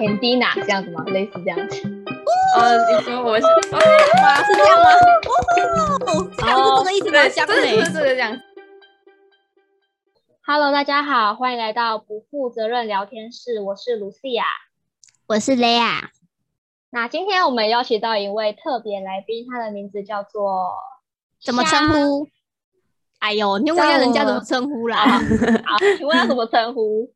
Candina 这样子吗？类似这样子。呃，你说我是吗？是这样吗？哦，这样是这个意思吗？香美是这个样子。Hello，大家好，欢迎来到不负责任聊天室。我是卢西亚，我是雷亚。那今天我们邀请到一位特别来宾，他的名字叫做怎么称呼？哎呦，你问一下人家怎么称呼啦？好，请问要怎么称呼？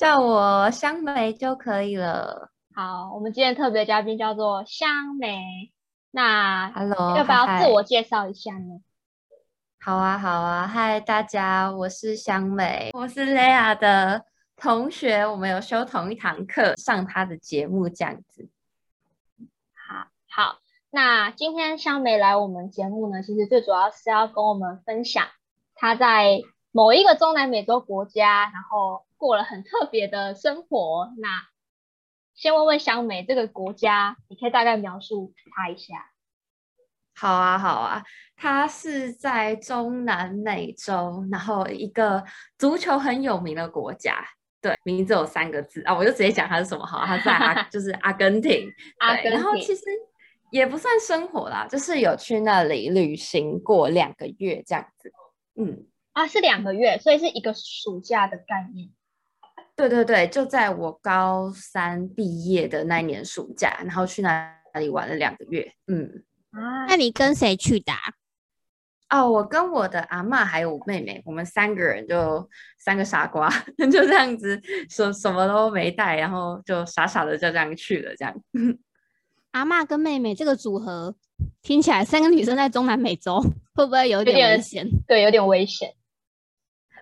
叫我香梅就可以了。好，我们今天特别嘉宾叫做香梅。那 Hello，要不要自我介绍一下呢？好啊，好啊，嗨，大家，我是香梅，我是 Lea 的同学，我们有修同一堂课，上她的节目这样子。好，好，那今天香梅来我们节目呢，其实最主要是要跟我们分享她在某一个中南美洲国家，然后过了很特别的生活。那先问问香美，这个国家你可以大概描述它一下？好啊，好啊，它是在中南美洲，然后一个足球很有名的国家。对，名字有三个字啊，我就直接讲它是什么好。它在阿，就是阿根廷。阿根廷。然后其实也不算生活啦，就是有去那里旅行过两个月这样子。嗯，啊，是两个月，所以是一个暑假的概念。对对对，就在我高三毕业的那一年暑假，然后去那里玩了两个月。嗯。啊，那你跟谁去的？哦，我跟我的阿妈还有我妹妹，我们三个人就三个傻瓜，就这样子，什什么都没带，然后就傻傻的就这样去了。这样，阿妈跟妹妹这个组合听起来，三个女生在中南美洲 会不会有点危险？对，有点危险。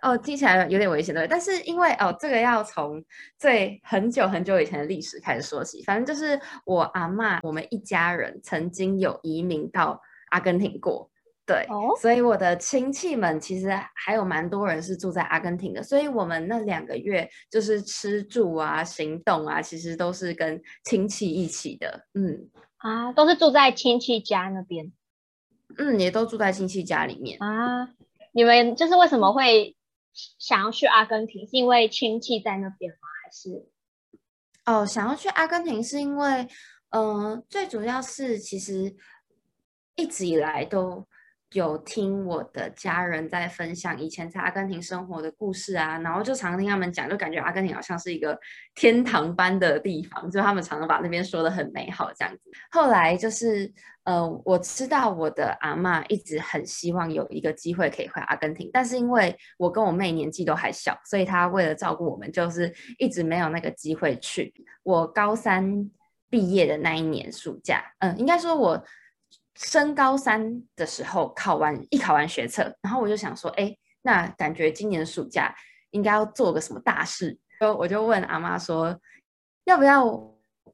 哦，听起来有点危险对，但是因为哦，这个要从最很久很久以前的历史开始说起。反正就是我阿妈，我们一家人曾经有移民到阿根廷过，对，哦所以我的亲戚们其实还有蛮多人是住在阿根廷的。所以我们那两个月就是吃住啊、行动啊，其实都是跟亲戚一起的。嗯，啊，都是住在亲戚家那边。嗯，也都住在亲戚家里面啊。你们就是为什么会？想要去阿根廷是因为亲戚在那边吗？还是哦，想要去阿根廷是因为，嗯，最主要是其实一直以来都。有听我的家人在分享以前在阿根廷生活的故事啊，然后就常听他们讲，就感觉阿根廷好像是一个天堂般的地方，就他们常常把那边说的很美好这样子。后来就是，呃，我知道我的阿妈一直很希望有一个机会可以回阿根廷，但是因为我跟我妹年纪都还小，所以她为了照顾我们，就是一直没有那个机会去。我高三毕业的那一年暑假，嗯，应该说我。升高三的时候考完一考完学测，然后我就想说，哎，那感觉今年暑假应该要做个什么大事，就我就问阿妈说，要不要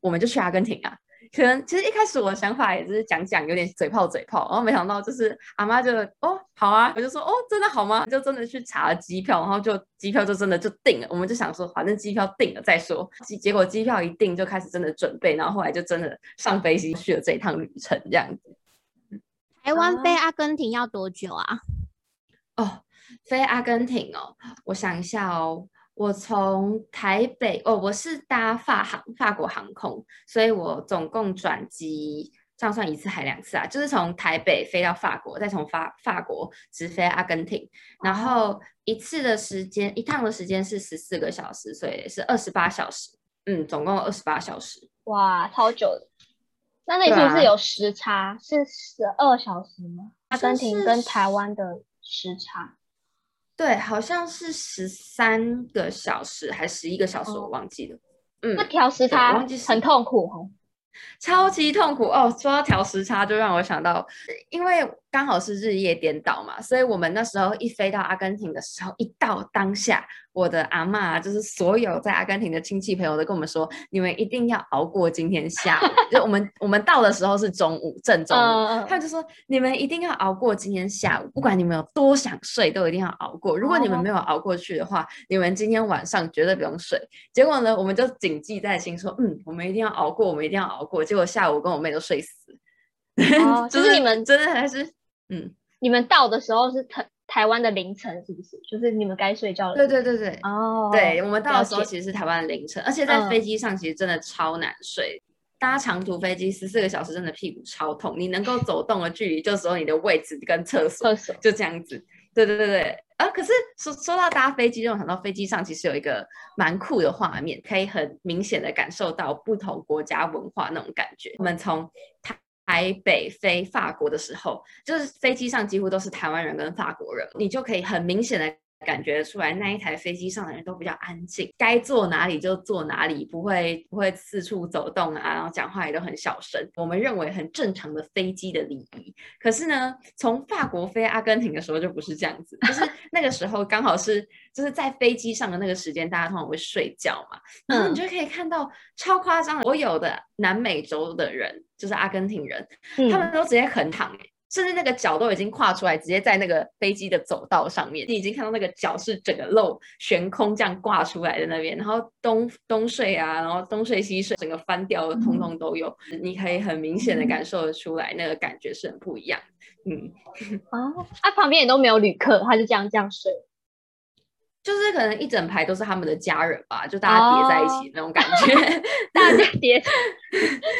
我们就去阿根廷啊？可能其实一开始我的想法也是讲讲，有点嘴炮嘴炮，然后没想到就是阿妈就哦好啊，我就说哦真的好吗？就真的去查了机票，然后就机票就真的就定了，我们就想说反正机票定了再说，结结果机票一定就开始真的准备，然后后来就真的上飞机去了这一趟旅程这样子。台湾飞阿根廷要多久啊？哦，飞阿根廷哦，我想一下哦，我从台北哦，我是搭法航法国航空，所以我总共转机，这样算一次还两次啊？就是从台北飞到法国，再从法法国直飞阿根廷，然后一次的时间，一趟的时间是十四个小时，所以是二十八小时。嗯，总共二十八小时。哇，超久的。那那是不是有时差？是十二小时吗？阿根廷跟台湾的时差？对，好像是十三个小时还是十一个小时，我忘记了。嗯，那调时差很痛苦哦，超级痛苦哦。说到调时差，就让我想到，因为刚好是日夜颠倒嘛，所以我们那时候一飞到阿根廷的时候，一到当下。我的阿妈就是所有在阿根廷的亲戚朋友都跟我们说，你们一定要熬过今天下午。就我们我们到的时候是中午正中午，他们就说你们一定要熬过今天下午，不管你们有多想睡，都一定要熬过。如果你们没有熬过去的话，你们今天晚上绝对不用睡。结果呢，我们就谨记在心，说嗯，我们一定要熬过，我们一定要熬过。结果下午跟我妹都睡死。就是你们真的还是嗯，你们到的时候是台台湾的凌晨，是不是？就是你们该睡觉了。对对对对，哦，对我们到的时候其实是台湾的凌晨，而且在嗯飞机上其实真的超难睡。搭长途飞机十四个小时，真的屁股超痛。你能够走动的距离，就只有你的位置跟厕所，厕所。就这样子。对对对对，啊，可是说说到搭飞机，让我想到飞机上其实有一个蛮酷的画面，可以很明显的感受到不同国家文化那种感觉。我们从台台北飞法国的时候，就是飞机上几乎都是台湾人跟法国人，你就可以很明显的。感觉出来，那一台飞机上的人都比较安静，该坐哪里就坐哪里，不会不会四处走动啊，然后讲话也都很小声。我们认为很正常的飞机的礼仪。可是呢，从法国飞阿根廷的时候就不是这样子，就是 那个时候刚好是就是在飞机上的那个时间，大家通常会睡觉嘛，然后你嗯就可以看到超夸张的，所有的南美洲的人，就是阿根廷人，嗯他们都直接横躺、欸，甚至那个脚都已经跨出来，直接在那个飞机的走道上面，你已经看到那个脚是整个露悬空这样挂出来的那边，然后东东睡啊，然后东睡西睡，整个翻掉的通通都有，你可以很明显的感受得出来，那个感觉是很不一样。嗯，哦，他、旁边也都没有旅客，他就这样这样睡。就是可能一整排都是他们的家人吧，就大家叠在一起那种感觉。大家叠，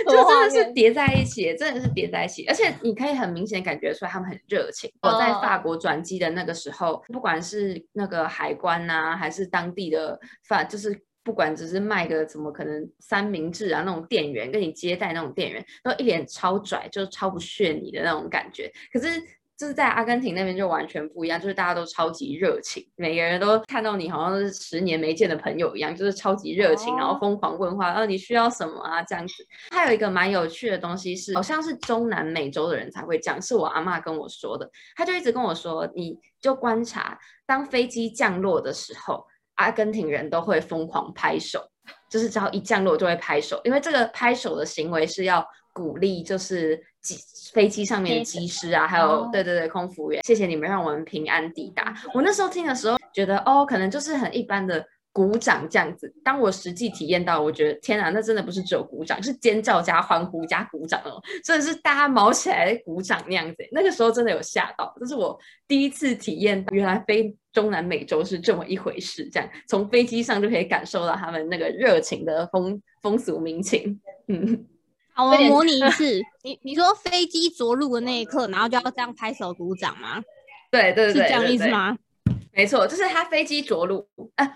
就真的是叠在一起，真的是叠在一起，而且你可以很明显感觉出来他们很热情。我在法国转机的那个时候，不管是那个海关呐、还是当地的法，就是不管只是卖个什么可能三明治啊那种店员，跟你接待那种店员，都一脸超拽，就是超不屑你的那种感觉。可是。就是在阿根廷那边就完全不一样，就是大家都超级热情，每个人都看到你好像是十年没见的朋友一样，就是超级热情，然后哦疯狂问话，啊你需要什么啊这样子。还有一个蛮有趣的东西是，好像是中南美洲的人才会讲，是我阿嬷跟我说的。她就一直跟我说，你就观察，当飞机降落的时候，阿根廷人都会疯狂拍手，就是只要一降落就会拍手，因为这个拍手的行为是要鼓励，就是机飞机上面的机机师啊，还有、哦对对对空服员，谢谢你们让我们平安抵达。我那时候听的时候觉得，哦，可能就是很一般的。鼓掌这样子，当我实际体验到，我觉得天啊，那真的不是只有鼓掌，是尖叫加欢呼加鼓掌哦，真的是大家毛起来鼓掌那样子。那个时候真的有吓到，这是我第一次体验，原来飞中南美洲是这么一回事。这样从飞机上就可以感受到他们那个热情的风风俗民情。嗯，好，我们模拟一次。你你说飞机着陆的那一刻，然后就要这样拍手鼓掌吗？对对对，是这样意思吗？没错，就是它飞机着陆，呃，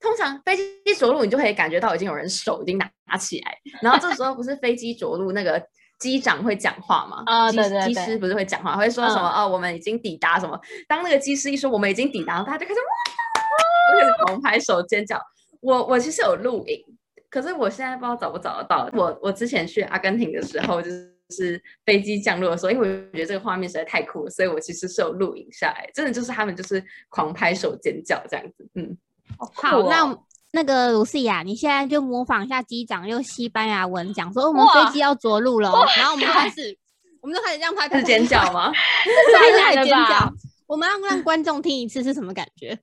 通常飞机着陆，你就可以感觉到已经有人手已经拿拿起来，然后这时候不是飞机着陆那个。机长会讲话吗？机啊对对对机师不是会讲话，会说什么？哦，我们已经抵达什么？当那个机师一说我们已经抵达，大家就开始哇，就开始狂拍手尖叫。我我其实有录影，可是我现在不知道找不找得到。我我之前去阿根廷的时候，就是是飞机降落的时候，因为我觉得这个画面实在太酷了，所以我其实是有录影下来，真的就是他们就是狂拍手尖叫这样子。嗯，好，那那个卢西亚，你现在就模仿一下机长用西班牙文讲说，哦我们飞机要着陆了哦，然后我们开始，我们就开始这样拍，拍是尖叫？吗？拍 太难了拍尖叫吧？我们要让观众听一次是什么感觉？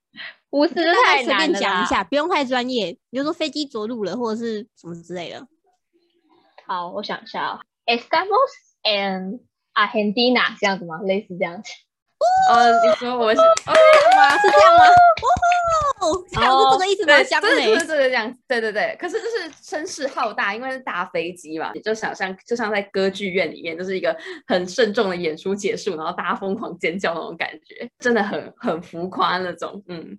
五十大概太随便难了啦。讲一下，不用太专业，比如说飞机着陆了或者是什么之类的。好，我想一下哦，Estamos en Argentina 这样子吗？类似这样子。哦，你说我是哦，吗，是这样吗？哦，这样是这个意思吗？对，香真的美就是这个样，对对对。可是就是声势浩大，因为是大飞机嘛，你就想象就像在歌剧院里面，就是一个很慎重的演出结束，然后大家疯狂尖叫那种感觉，真的很很浮夸那种。嗯，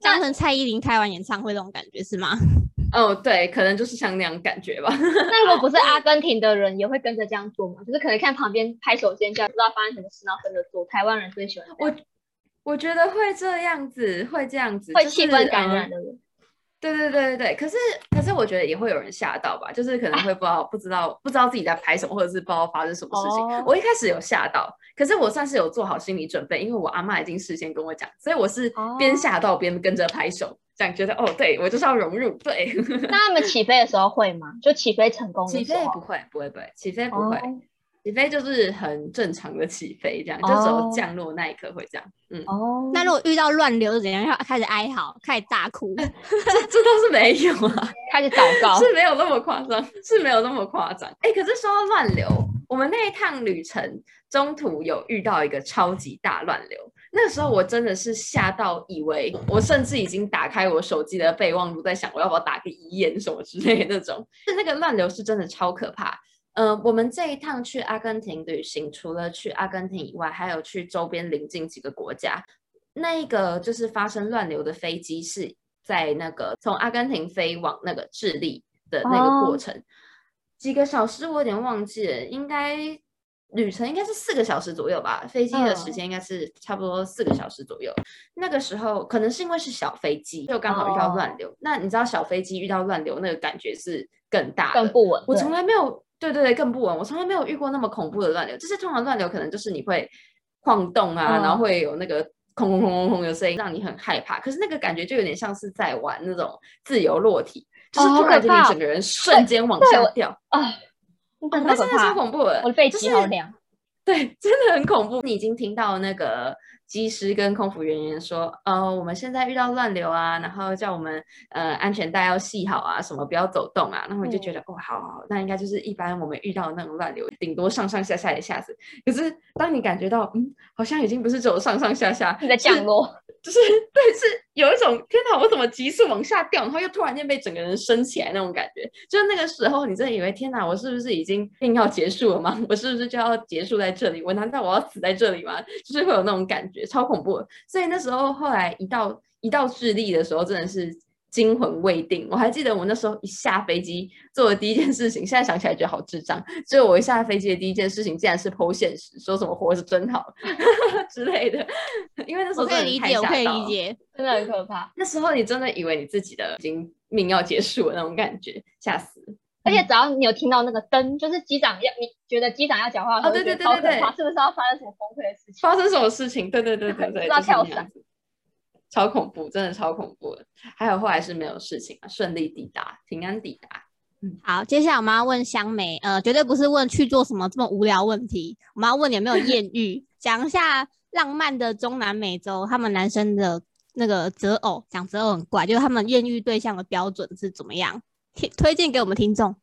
当成蔡依林开完演唱会那种感觉是吗？哦，对，可能就是像那样感觉吧。那如果不是阿根廷的人，也会跟着这样做吗？就是可能看旁边拍手尖叫，不知道发生什么事，然后跟着做。台湾人最喜欢我我觉得会这样子，会这样子，会气氛感嗯染的人。对对对对对，可是可是我觉得也会有人吓到吧，就是可能会不知道不知道不知道自己在拍什么，或者是不知道发生什么事情。哦我一开始有吓到，可是我算是有做好心理准备，因为我阿妈已经事先跟我讲，所以我是边哦吓到边跟着拍手，这样觉得哦，对我就是要融入，对。那他们起飞的时候会吗？就起飞成功的起时候飞不会不会不会，起飞不会，哦起飞就是很正常的起飞，这样就只有哦降落那一刻会这样。嗯，哦，那如果遇到乱流是怎样？要开始哀嚎，开始大哭。这这倒是没有啊。开始祷告。是没有那么夸张，是没有那么夸张。哎、可是说到乱流，我们那一趟旅程中途有遇到一个超级大乱流，那个时候我真的是吓到，以为我甚至已经打开我手机的备忘录，在想我要不要打个遗言什么之类的那种。是那个乱流是真的超可怕。呃，我们这一趟去阿根廷旅行，除了去阿根廷以外，还有去周边邻近几个国家。那一个就是发生乱流的飞机是在那个从阿根廷飞往那个智利的那个过程，几个小时我有点忘记了，应该旅程应该是四个小时左右吧，飞机的时间应该是差不多四个小时左右。那个时候可能是因为是小飞机，就刚好遇到乱流。那你知道小飞机遇到乱流那个感觉是更大、更不稳。我从来没有。对对对，更不稳。我从来没有遇过那么恐怖的乱流。就是通常乱流可能就是你会晃动啊，然后会有那个空空空空空的声音，让你很害怕。可是那个感觉就有点像是在玩那种自由落体，就是突然间你整个人瞬间往下掉啊！那真的超恐怖的，我的背脊好凉。对，真的很恐怖。你已经听到那个。机师跟空服人员说：“呃，我们现在遇到乱流啊，然后叫我们呃安全带要系好啊，什么不要走动啊。”然后我就觉得，哦，好好，那应该就是一般我们遇到的那种乱流，顶多上上下下一下子。可是当你感觉到，嗯，好像已经不是只有上上下下在降落，就是对，是有一种天哪，我怎么急速往下掉，然后又突然间被整个人升起来那种感觉。就是那个时候，你真的以为天哪，我是不是已经病要结束了吗？我是不是就要结束在这里？我难道我要死在这里吗？就是会有那种感觉。超恐怖，所以那时候后来一到一到智利的时候，真的是惊魂未定。我还记得我那时候一下飞机做的第一件事情，现在想起来觉得好智障。就我一下飞机的第一件事情，竟然是剖现实，说什么活着真好 之类的。因为那时候可以理解，我可以理解，真的很可怕。那时候你真的以为你自己的已经命要结束了那种感觉，吓死。而且只要你有听到那个灯，就是机长要你觉得机长要讲话，哦，对对对对对，是不是要发生什么崩溃的事情？发生什么事情？对对对对对，要 跳伞，超恐怖，真的超恐怖的。还有后来是没有事情啊，顺利抵达，平安抵达。嗯，好，接下来我们要问香梅，呃，绝对不是问去做什么这么无聊问题，我们要问你有没有艳遇，讲一下浪漫的中南美洲，他们男生的那个择偶，讲择偶很怪，就是他们艳遇对象的标准是怎么样？推推荐给我们听众。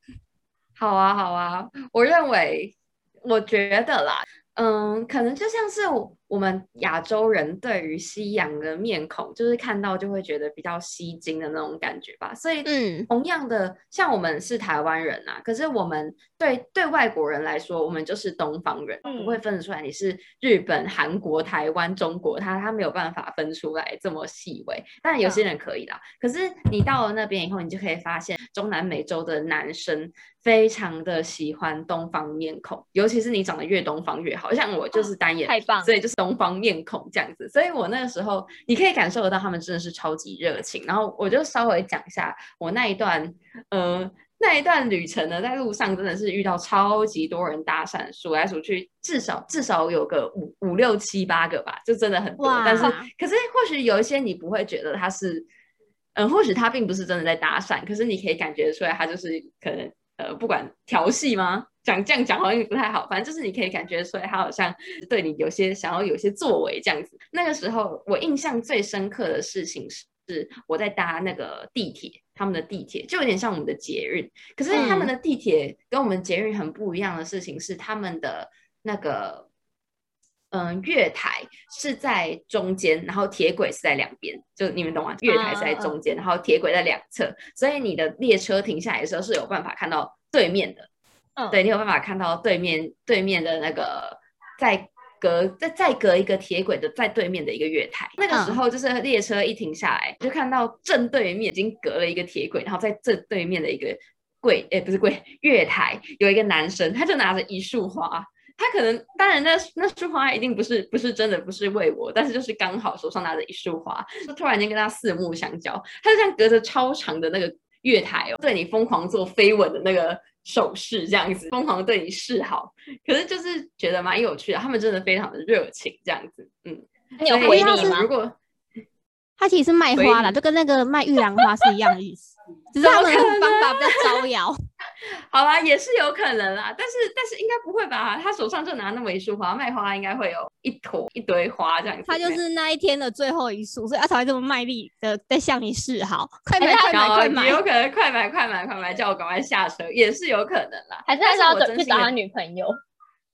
好啊，好啊，我认为，我觉得啦，嗯，可能就像是我们亚洲人对于西洋的面孔，就是看到就会觉得比较吸睛的那种感觉吧。所以，嗯，同样的，像我们是台湾人啊，可是我们对对外国人来说，我们就是东方人，不会分得出来你是日本、韩国、台湾、中国，他他没有办法分出来这么细微。但有些人可以啦。可是你到了那边以后，你就可以发现，中南美洲的男生非常的喜欢东方面孔，尤其是你长得越东方越好，像我就是单眼，太棒，所以就是。东方面孔这样子，所以我那个时候你可以感受得到他们真的是超级热情。然后我就稍微讲一下我那一段，呃，那一段旅程呢，在路上真的是遇到超级多人搭讪，数来数去至少至少有个五五六七八个吧，就真的很多。但是可是或许有一些你不会觉得他是，嗯，或许他并不是真的在搭讪，可是你可以感觉出来他就是可能呃，不管调戏吗？讲这样讲好像也不太好，反正就是你可以感觉出来，他好像对你有些想要有些作为这样子。那个时候我印象最深刻的事情是，是我在搭那个地铁，他们的地铁就有点像我们的捷运，可是他们的地铁跟我们捷运很不一样的事情是，他们的那个嗯月台是在中间，然后铁轨是在两边，就你们懂吗？月台是在中间，然后铁轨在两侧，所以你的列车停下来的时候是有办法看到对面的。对你有办法看到对面对面的那个，在隔再再隔一个铁轨的在对面的一个月台，那个时候就是列车一停下来，就看到正对面已经隔了一个铁轨，然后在正对面的一个柜，哎，不是柜，月台有一个男生，他就拿着一束花，他可能当然那那束花一定不是不是真的不是为我，但是就是刚好手上拿着一束花，就突然间跟他四目相交，他就像隔着超长的那个月台哦，对你疯狂做飞吻的那个。手势这样子，疯狂对你示好，可是就是觉得蛮有趣的。他们真的非常的热情，这样子，嗯。你有回应吗？如果 他其实是卖花的，就跟那个卖玉兰花是一样的意思，只是他们方法比较招摇。好吧，也是有可能啦，但是但是应该不会吧？他手上就拿那么一束花，卖花应该会有一坨一堆花这样子。他就是那一天的最后一束，所以他才会这么卖力的在向你示好。快买快买快买！有可能快买快买快买，叫我赶快下车，也是有可能啦。还是他要去找他女朋友？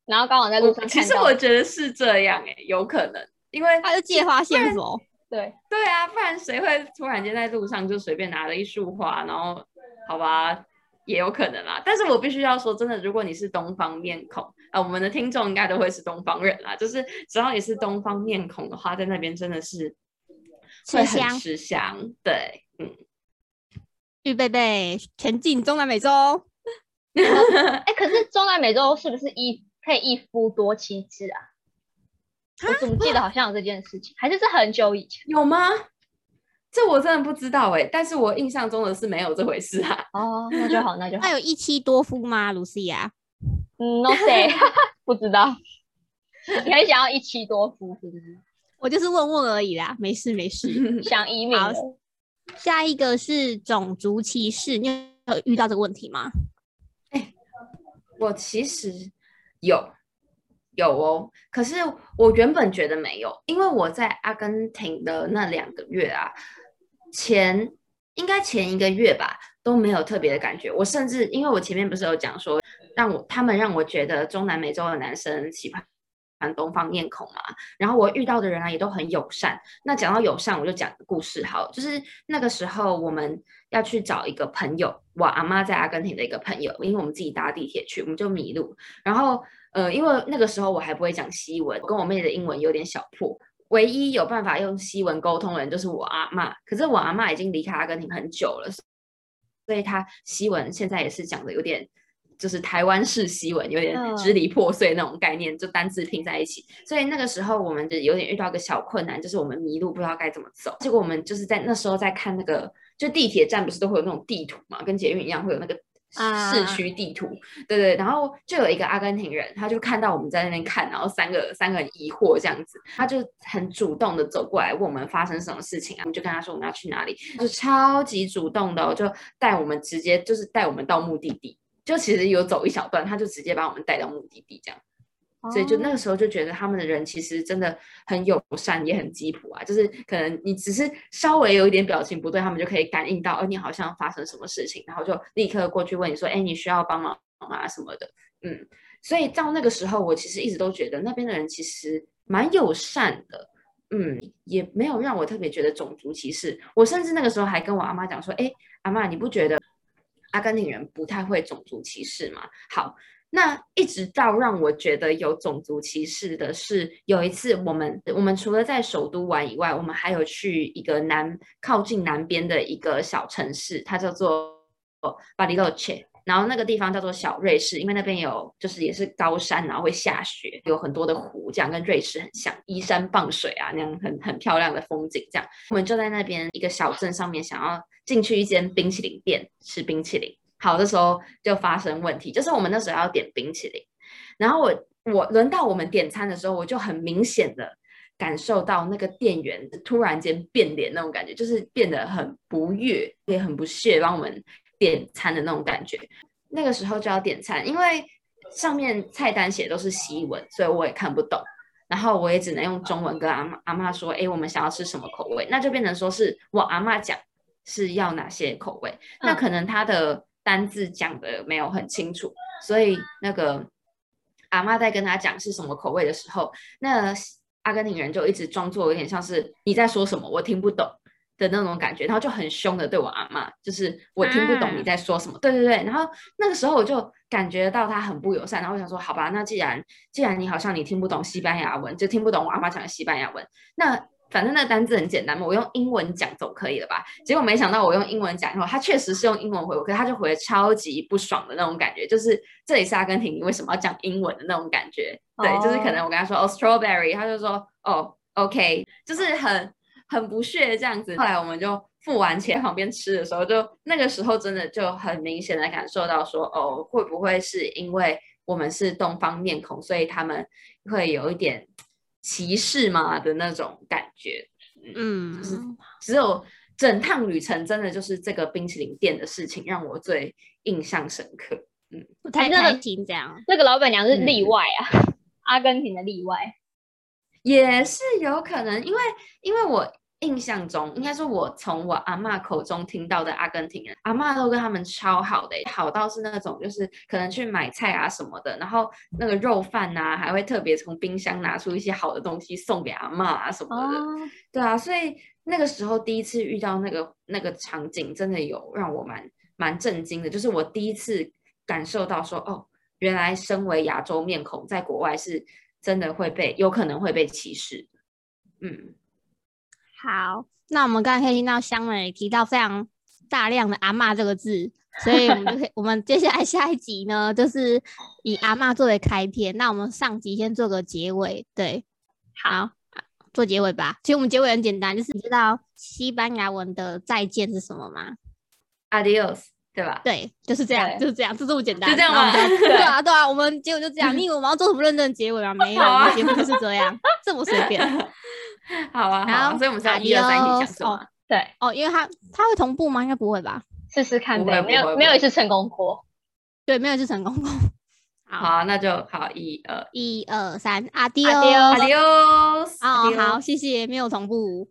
然后刚好在路上其实我觉得是这样哎、有可能，因为他是借花献佛，对，对啊，不然谁会突然间在路上就随便拿了一束花，然后好吧，也有可能啦。但是我必须要说，真的，如果你是东方面孔，呃，我们的听众应该都会是东方人啦。就是只要你是东方面孔的话，在那边真的是会很吃香吃香。对，嗯，预备备，前进中南美洲。哎，可是中南美洲是不是一可以一夫多妻制啊？我怎么记得好像有这件事情，还是是很久以前有吗？这我真的不知道哎、但是我印象中的是没有这回事啊。哦，那就好，那就好 那。有一妻多夫吗，卢西亚？嗯，no say，不知道。你很想要一妻多夫，是不是？我就是问问而已啦，没事没事。想移民？下一个是种族歧视，你有遇到这个问题吗？我其实有有哦，可是我原本觉得没有，因为我在阿根廷的那两个月啊，前应该前一个月吧都没有特别的感觉。我甚至因为我前面不是有讲说，让我他们让我觉得中南美洲的男生喜欢。东方面孔嘛，然后我遇到的人啊也都很友善。那讲到友善，我就讲个故事好，就是那个时候我们要去找一个朋友，我阿妈在阿根廷的一个朋友，因为我们自己搭地铁去，我们就迷路。然后呃，因为那个时候我还不会讲西文，跟我妹的英文有点小破，唯一有办法用西文沟通的人就是我阿妈。可是我阿妈已经离开阿根廷很久了，所以她西文现在也是讲的有点。就是台湾式西文，有点嗯支离破碎那种概念，就单字拼在一起。所以那个时候我们就有点遇到一个小困难，就是我们迷路，不知道该怎么走。结果我们就是在那时候在看那个，就地铁站不是都会有那种地图嘛，跟捷运一样会有那个啊市区地图，对对。然后就有一个阿根廷人，他就看到我们在那边看，然后三个三个人疑惑这样子，他就很主动的走过来问我们发生什么事情啊，我们就跟他说我们要去哪里，就超级主动的、哦，就带我们直接就是带我们到目的地。就其实有走一小段，他就直接把我们带到目的地，这样，所以就那个时候就觉得他们的人其实真的很友善，也很吉普啊。就是可能你只是稍微有一点表情不对，他们就可以感应到，哦，你好像发生什么事情，然后就立刻过去问你说，哎，你需要帮忙啊什么的，嗯。所以到那个时候，我其实一直都觉得那边的人其实蛮友善的，嗯，也没有让我特别觉得种族歧视。我甚至那个时候还跟我阿妈讲说，哎，阿妈，你不觉得？阿根廷人不太会种族歧视吗？好，那一直到让我觉得有种族歧视的是，有一次我们我们除了在首都玩以外，我们还有去一个南靠近南边的一个小城市，它叫做巴黎洛切。然后那个地方叫做小瑞士，因为那边有就是也是高山，然后会下雪，有很多的湖，这样跟瑞士很像，依山傍水啊，那样很很漂亮的风景。这样，我们就在那边一个小镇上面，想要进去一间冰淇淋店吃冰淇淋。好的时候就发生问题，就是我们那时候要点冰淇淋，然后我我轮到我们点餐的时候，我就很明显的感受到那个店员突然间变脸那种感觉，就是变得很不悦，也很不屑帮我们点餐的那种感觉。那个时候就要点餐，因为上面菜单写都是西文，所以我也看不懂。然后我也只能用中文跟阿妈阿妈说：“哎，我们想要吃什么口味？”那就变成说是我阿妈讲是要哪些口味，那可能他的单字讲的没有很清楚，所以那个阿妈在跟他讲是什么口味的时候，那阿根廷人就一直装作有点像是你在说什么，我听不懂。的那种感觉，然后就很凶的对我阿妈，就是我听不懂你在说什么，对对对。然后那个时候我就感觉到他很不友善，然后我想说，好吧，那既然既然你好像你听不懂西班牙文，就听不懂我阿妈讲的西班牙文，那反正那单字很简单嘛，我用英文讲总可以了吧？结果没想到我用英文讲以后，他确实是用英文回我，可是他就回的超级不爽的那种感觉，就是这里是阿根廷，你为什么要讲英文的那种感觉？对，就是可能我跟他说哦 strawberry，他就说哦 OK，就是很。很不屑这样子，后来我们就付完钱旁边吃的时候，就那个时候真的就很明显的感受到说，哦，会不会是因为我们是东方面孔，所以他们会有一点歧视嘛的那种感觉？嗯，就是只有整趟旅程真的就是这个冰淇淋店的事情让我最印象深刻。嗯，不太那个开心这样。那个老板娘是例外啊，阿根廷的例外。也是有可能，因为因为我印象中，应该是我从我阿嬷口中听到的阿根廷人，阿嬷都跟他们超好的欸，好到是那种就是可能去买菜啊什么的，然后那个肉饭啊，还会特别从冰箱拿出一些好的东西送给阿嬷啊什么的。哦，对啊，所以那个时候第一次遇到那个那个场景，真的有让我蛮蛮震惊的，就是我第一次感受到说，哦，原来身为亚洲面孔，在国外是真的会被有可能会被歧视。嗯，好，那我们刚才可以听到香美提到非常大量的“阿嬷”这个字，所以我们就可以，我们接下来下一集呢，就是以阿嬷作为开篇。那我们上集先做个结尾，对，好，做结尾吧。其实我们结尾很简单，就是你知道西班牙文的再见是什么吗？Adios，对吧？对，就是这样，就是这样，就这么简单。就这样吗 对啊，对啊，我们结尾就这样。你以为我们要做什么认真的结尾吗？没有，我们结尾就是这样，这么随便。好啊，好，所以我们下一二三一起讲什么？对，哦，因为它它会同步吗？应该不会吧？试试看呗，没有没有一次成功过，对，没有一次成功过。好，那就好，一二一二三，阿丢阿丢阿丢，哦，好，谢谢，没有同步。